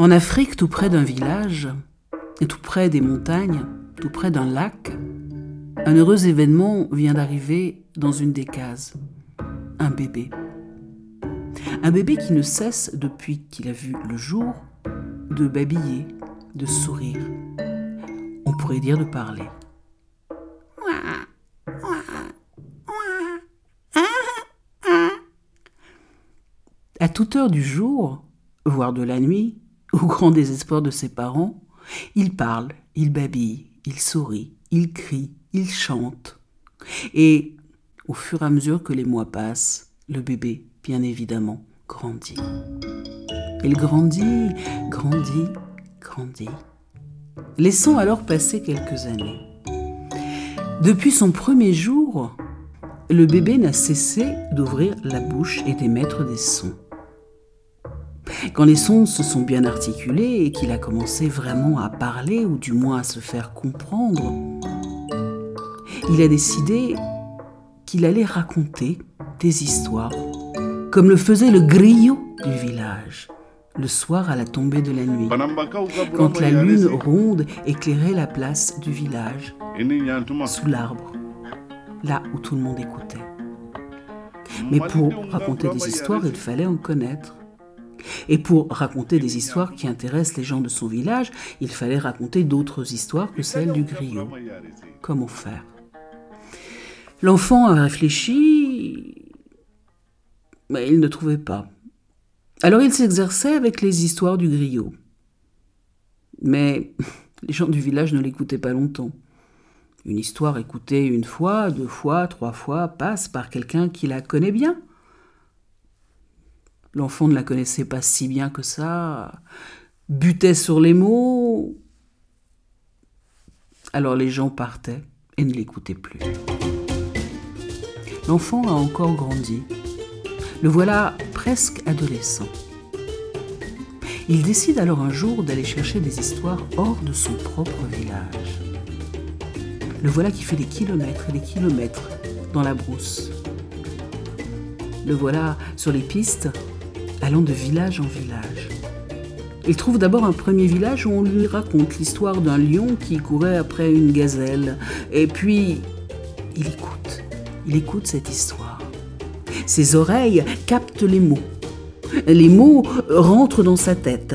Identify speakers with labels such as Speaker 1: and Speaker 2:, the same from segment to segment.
Speaker 1: En Afrique, tout près d'un village, tout près des montagnes, tout près d'un lac, un heureux événement vient d'arriver dans une des cases. Un bébé. Un bébé qui ne cesse, depuis qu'il a vu le jour, de babiller, de sourire. On pourrait dire de parler. À toute heure du jour, voire de la nuit, au grand désespoir de ses parents, il parle, il babille, il sourit, il crie, il chante. Et au fur et à mesure que les mois passent, le bébé, bien évidemment, grandit. Il grandit, grandit, grandit. Laissons alors passer quelques années. Depuis son premier jour, le bébé n'a cessé d'ouvrir la bouche et d'émettre des sons. Quand les sons se sont bien articulés et qu'il a commencé vraiment à parler, ou du moins à se faire comprendre, il a décidé qu'il allait raconter des histoires, comme le faisait le griot du village, le soir à la tombée de la nuit, quand la lune ronde éclairait la place du village, sous l'arbre, là où tout le monde écoutait. Mais pour raconter des histoires, il fallait en connaître. Et pour raconter des histoires qui intéressent les gens de son village, il fallait raconter d'autres histoires que celles du griot. Comment faire? L'enfant a réfléchi, mais il ne trouvait pas. Alors il s'exerçait avec les histoires du griot. Mais les gens du village ne l'écoutaient pas longtemps. Une histoire écoutée une fois, deux fois, trois fois passe par quelqu'un qui la connaît bien. L'enfant ne la connaissait pas si bien que ça, butait sur les mots. Alors les gens partaient et ne l'écoutaient plus. L'enfant a encore grandi. Le voilà presque adolescent. Il décide alors un jour d'aller chercher des histoires hors de son propre village. Le voilà qui fait des kilomètres et des kilomètres dans la brousse. Le voilà sur les pistes allant de village en village. Il trouve d'abord un premier village où on lui raconte l'histoire d'un lion qui courait après une gazelle. Et puis, il écoute. Il écoute cette histoire. Ses oreilles captent les mots. Les mots rentrent dans sa tête.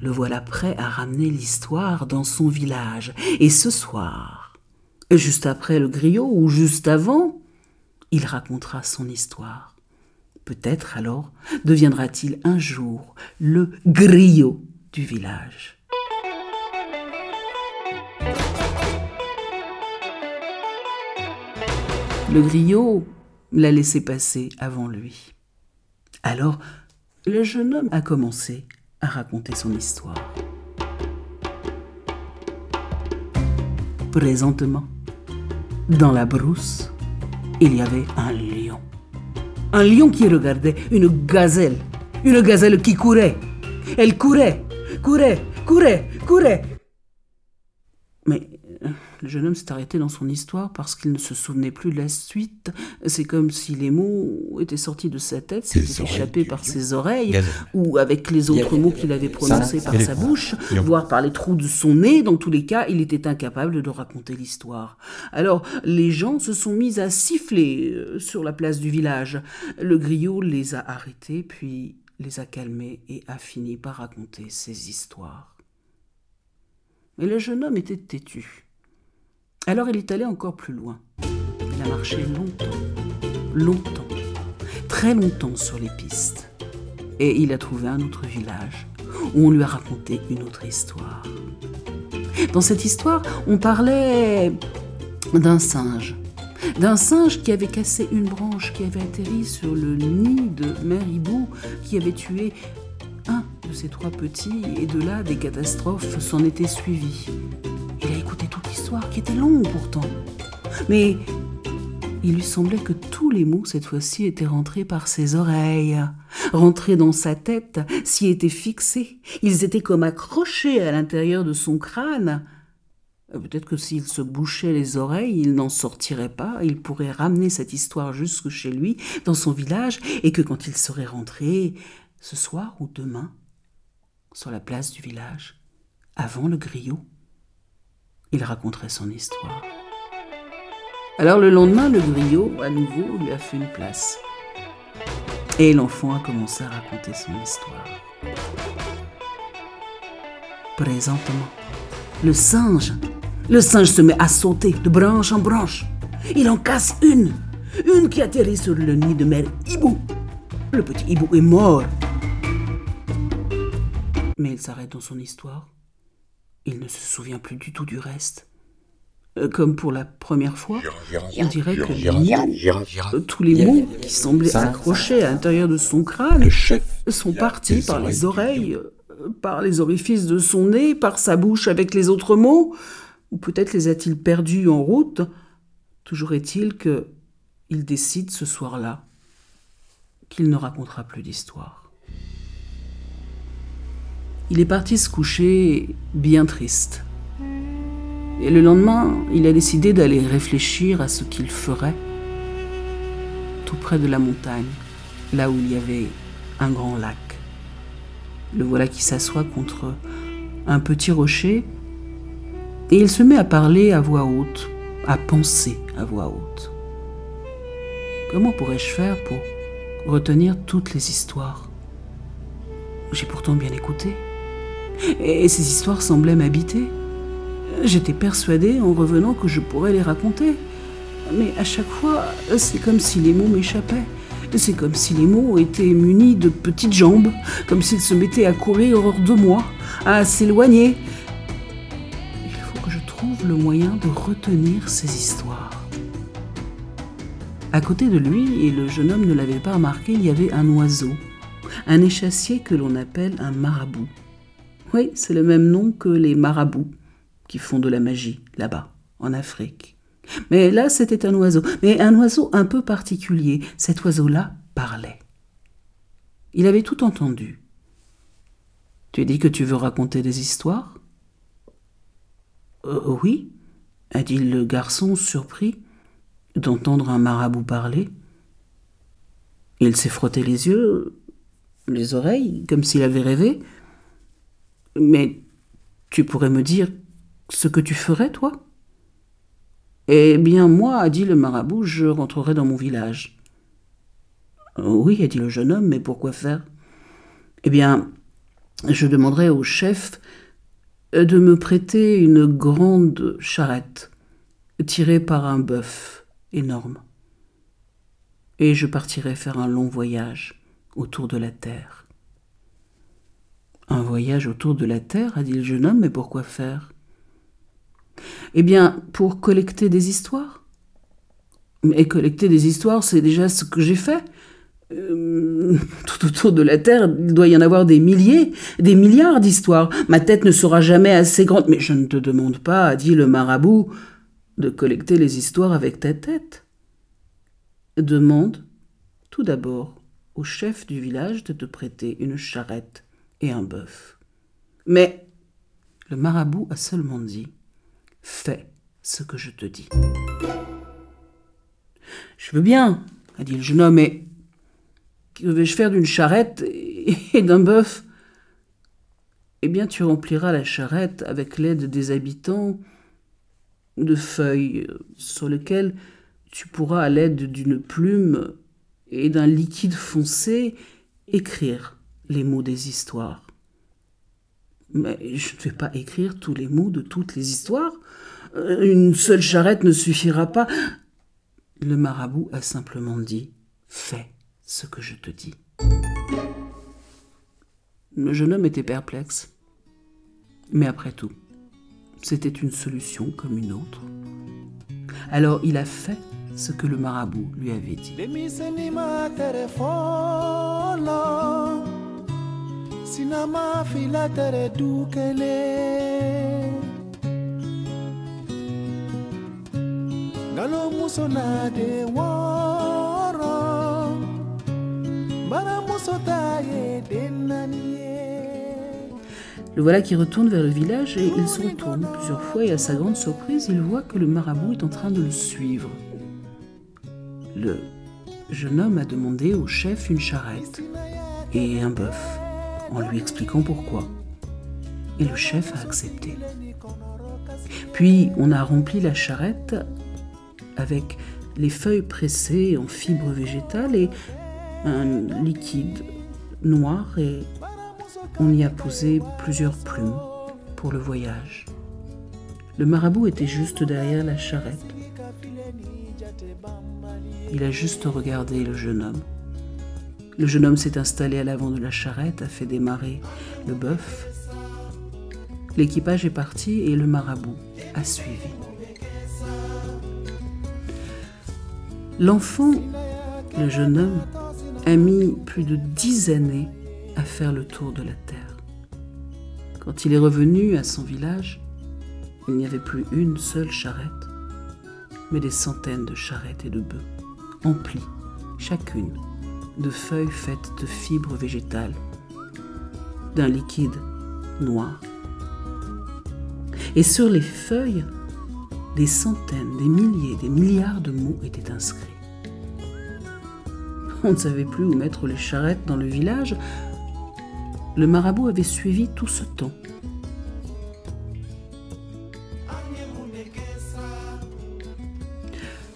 Speaker 1: Le voilà prêt à ramener l'histoire dans son village. Et ce soir, juste après le griot ou juste avant, il racontera son histoire. Peut-être alors deviendra-t-il un jour le griot du village. Le griot l'a laissé passer avant lui. Alors, le jeune homme a commencé à raconter son histoire. Présentement, dans la brousse, il y avait un lion un lion qui regardait une gazelle, une gazelle qui courait. Elle courait, courait, courait, courait. Mais le jeune homme s'est arrêté dans son histoire parce qu'il ne se souvenait plus de la suite. C'est comme si les mots étaient sortis de sa tête, s'étaient échappés par ses oreilles, ou avec les autres mots qu'il avait prononcés par sa bouche, voire par les trous de son nez. Dans tous les cas, il était incapable de raconter l'histoire. Alors, les gens se sont mis à siffler euh, sur la place du village. Le griot les a arrêtés, puis les a calmés et a fini par raconter ses histoires. Mais le jeune homme était têtu. Alors il est allé encore plus loin. Il a marché longtemps, longtemps, très longtemps sur les pistes. Et il a trouvé un autre village où on lui a raconté une autre histoire. Dans cette histoire, on parlait d'un singe. D'un singe qui avait cassé une branche, qui avait atterri sur le nid de Mère Hibou, qui avait tué un de ses trois petits, et de là, des catastrophes s'en étaient suivies. Il a écouté toute qui était longue pourtant. Mais il lui semblait que tous les mots, cette fois-ci, étaient rentrés par ses oreilles, rentrés dans sa tête, s'y étaient fixés. Ils étaient comme accrochés à l'intérieur de son crâne. Peut-être que s'il se bouchait les oreilles, il n'en sortirait pas, il pourrait ramener cette histoire jusque chez lui, dans son village, et que quand il serait rentré, ce soir ou demain, sur la place du village, avant le griot. Il raconterait son histoire. Alors le lendemain, le griot, à nouveau, lui a fait une place. Et l'enfant a commencé à raconter son histoire. Présentement, le singe, le singe se met à sauter de branche en branche. Il en casse une, une qui atterrit sur le nid de mère hibou. Le petit hibou est mort. Mais il s'arrête dans son histoire. Il ne se souvient plus du tout du reste. Euh, comme pour la première fois, on dirait que euh, tous les mots qui semblaient accrochés à l'intérieur de son crâne sont partis par les oreilles, euh, par les orifices de son nez, par sa bouche avec les autres mots, ou peut-être les a-t-il perdus en route. Toujours est-il que il décide ce soir-là qu'il ne racontera plus d'histoire. Il est parti se coucher bien triste. Et le lendemain, il a décidé d'aller réfléchir à ce qu'il ferait tout près de la montagne, là où il y avait un grand lac. Le voilà qui s'assoit contre un petit rocher et il se met à parler à voix haute, à penser à voix haute. Comment pourrais-je faire pour retenir toutes les histoires? J'ai pourtant bien écouté. Et ces histoires semblaient m'habiter. J'étais persuadée en revenant que je pourrais les raconter. Mais à chaque fois, c'est comme si les mots m'échappaient. C'est comme si les mots étaient munis de petites jambes, comme s'ils se mettaient à courir hors de moi, à s'éloigner. Il faut que je trouve le moyen de retenir ces histoires. À côté de lui, et le jeune homme ne l'avait pas remarqué, il y avait un oiseau, un échassier que l'on appelle un marabout. Oui, c'est le même nom que les marabouts qui font de la magie là-bas, en Afrique. Mais là, c'était un oiseau, mais un oiseau un peu particulier. Cet oiseau-là parlait. Il avait tout entendu. Tu dis que tu veux raconter des histoires? Euh, Oui, a dit le garçon surpris d'entendre un marabout parler. Il s'est frotté les yeux, les oreilles, comme s'il avait rêvé. Mais tu pourrais me dire ce que tu ferais, toi? Eh bien, moi, a dit le marabout, je rentrerai dans mon village. Oui, a dit le jeune homme, mais pourquoi faire? Eh bien, je demanderai au chef de me prêter une grande charrette tirée par un bœuf énorme. Et je partirai faire un long voyage autour de la Terre. Voyage autour de la Terre, a dit le jeune homme, mais pourquoi faire? Eh bien, pour collecter des histoires. Mais collecter des histoires, c'est déjà ce que j'ai fait. Euh, tout autour de la Terre, il doit y en avoir des milliers, des milliards d'histoires. Ma tête ne sera jamais assez grande. Mais je ne te demande pas, a dit le marabout, de collecter les histoires avec ta tête. Demande tout d'abord au chef du village de te prêter une charrette et un bœuf. Mais le marabout a seulement dit Fais ce que je te dis. Je veux bien, a dit le jeune homme, mais que vais-je faire d'une charrette et d'un bœuf? Eh bien, tu rempliras la charrette avec l'aide des habitants de feuilles sur lesquelles tu pourras, à l'aide d'une plume et d'un liquide foncé, écrire les mots des histoires. Mais je ne vais pas écrire tous les mots de toutes les histoires. Euh, une seule charrette ne suffira pas. Le marabout a simplement dit Fais ce que je te dis. Le jeune homme était perplexe. Mais après tout, c'était une solution comme une autre. Alors il a fait ce que le marabout lui avait dit. Le voilà qui retourne vers le village et il se retourne plusieurs fois et à sa grande surprise, il voit que le marabout est en train de le suivre. Le jeune homme a demandé au chef une charrette et un bœuf, en lui expliquant pourquoi. Et le chef a accepté. Puis on a rempli la charrette avec les feuilles pressées en fibres végétales et un liquide noir et on y a posé plusieurs plumes pour le voyage. Le marabout était juste derrière la charrette. Il a juste regardé le jeune homme. Le jeune homme s'est installé à l'avant de la charrette, a fait démarrer le bœuf. L'équipage est parti et le marabout a suivi. L'enfant, le jeune homme, a mis plus de dix années à faire le tour de la terre. Quand il est revenu à son village, il n'y avait plus une seule charrette, mais des centaines de charrettes et de bœufs, emplies, chacune, de feuilles faites de fibres végétales, d'un liquide noir. Et sur les feuilles, des centaines, des milliers, des milliards de mots étaient inscrits. On ne savait plus où mettre les charrettes dans le village. Le marabout avait suivi tout ce temps.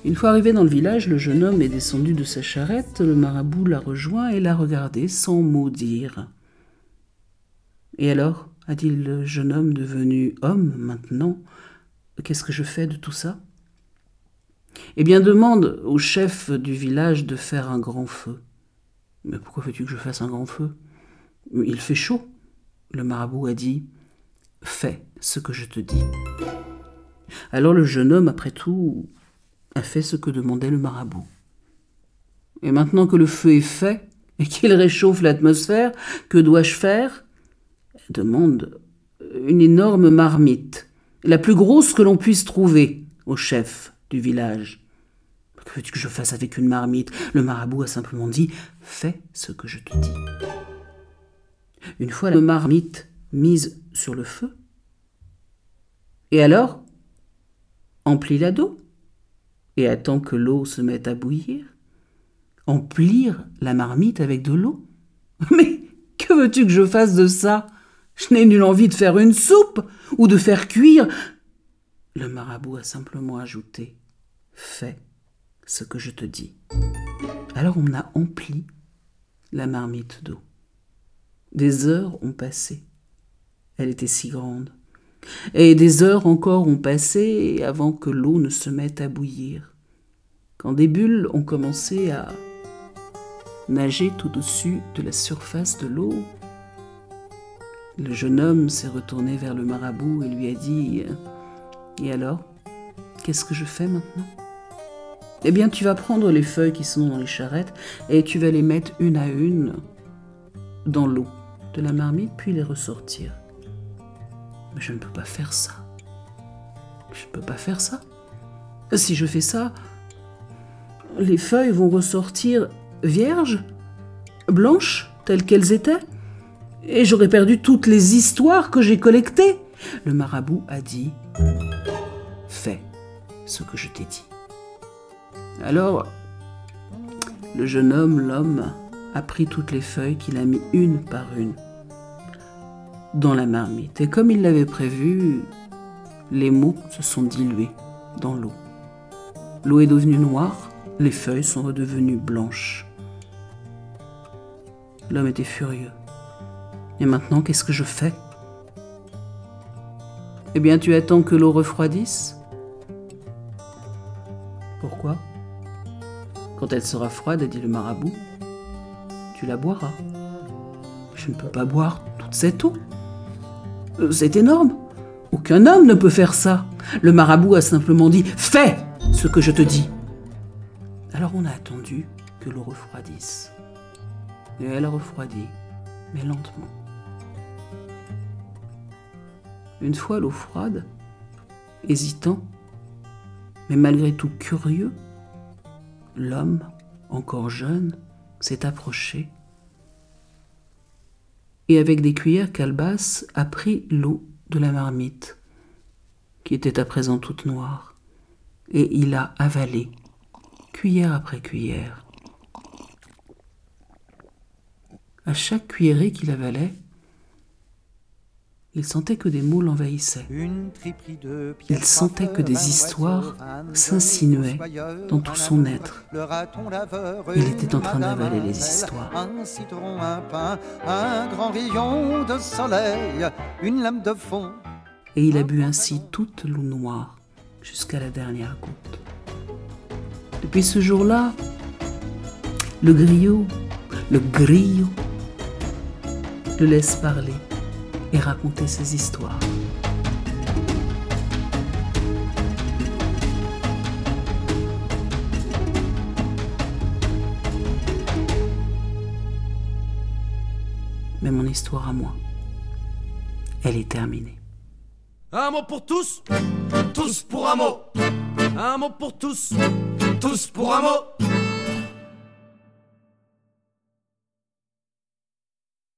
Speaker 1: Une fois arrivé dans le village, le jeune homme est descendu de sa charrette, le marabout l'a rejoint et l'a regardé sans mot dire. Et alors a dit le jeune homme devenu homme maintenant, qu'est-ce que je fais de tout ça? Eh bien, demande au chef du village de faire un grand feu. Mais pourquoi veux-tu que je fasse un grand feu? Il fait chaud. Le marabout a dit Fais ce que je te dis. Alors le jeune homme, après tout, a fait ce que demandait le marabout. Et maintenant que le feu est fait et qu'il réchauffe l'atmosphère, que dois-je faire? Demande une énorme marmite, la plus grosse que l'on puisse trouver au chef du village. Que veux-tu que je fasse avec une marmite? Le marabout a simplement dit Fais ce que je te dis. Une fois la marmite mise sur le feu, et alors Emplis-la d'eau et attends que l'eau se mette à bouillir Emplir la marmite avec de l'eau Mais que veux-tu que je fasse de ça? Je n'ai nulle envie de faire une soupe ou de faire cuire. Le marabout a simplement ajouté Fais ce que je te dis. Alors on a empli la marmite d'eau. Des heures ont passé. Elle était si grande. Et des heures encore ont passé avant que l'eau ne se mette à bouillir. Quand des bulles ont commencé à nager tout au-dessus de la surface de l'eau, le jeune homme s'est retourné vers le marabout et lui a dit Et alors Qu'est-ce que je fais maintenant Eh bien, tu vas prendre les feuilles qui sont dans les charrettes et tu vas les mettre une à une dans l'eau de la marmite, puis les ressortir. Mais je ne peux pas faire ça. Je ne peux pas faire ça. Si je fais ça, les feuilles vont ressortir vierges, blanches, telles qu'elles étaient, et j'aurais perdu toutes les histoires que j'ai collectées. Le marabout a dit Fais ce que je t'ai dit. Alors, le jeune homme, l'homme, a pris toutes les feuilles qu'il a mis une par une dans la marmite. Et comme il l'avait prévu, les mots se sont dilués dans l'eau. L'eau est devenue noire, les feuilles sont redevenues blanches. L'homme était furieux. Et maintenant, qu'est-ce que je fais Eh bien, tu attends que l'eau refroidisse Pourquoi Quand elle sera froide, dit le marabout, tu la boiras. Je ne peux pas boire toute cette eau. Euh, c'est énorme. Aucun homme ne peut faire ça. Le marabout a simplement dit Fais ce que je te dis. Alors on a attendu que l'eau refroidisse. Et elle a refroidi, mais lentement. Une fois l'eau froide, hésitant, mais malgré tout curieux, l'homme, encore jeune, s'est approché et avec des cuillères calebasses a pris l'eau de la marmite, qui était à présent toute noire, et il a avalé, cuillère après cuillère. À chaque cuillerée qu'il avalait, Il sentait que des mots l'envahissaient. Il sentait que des histoires s'insinuaient dans tout son être. Il était en train d'avaler les histoires.
Speaker 2: Un citron, un pain, un grand rayon de soleil, une lame de fond.
Speaker 1: Et il a bu ainsi toute l'eau noire jusqu'à la dernière goutte. Depuis ce jour-là, le griot, le griot, le laisse parler et raconter ses histoires. Mais mon histoire à moi, elle est terminée.
Speaker 3: Un mot pour tous, tous pour un mot. Un mot pour tous, tous pour un mot.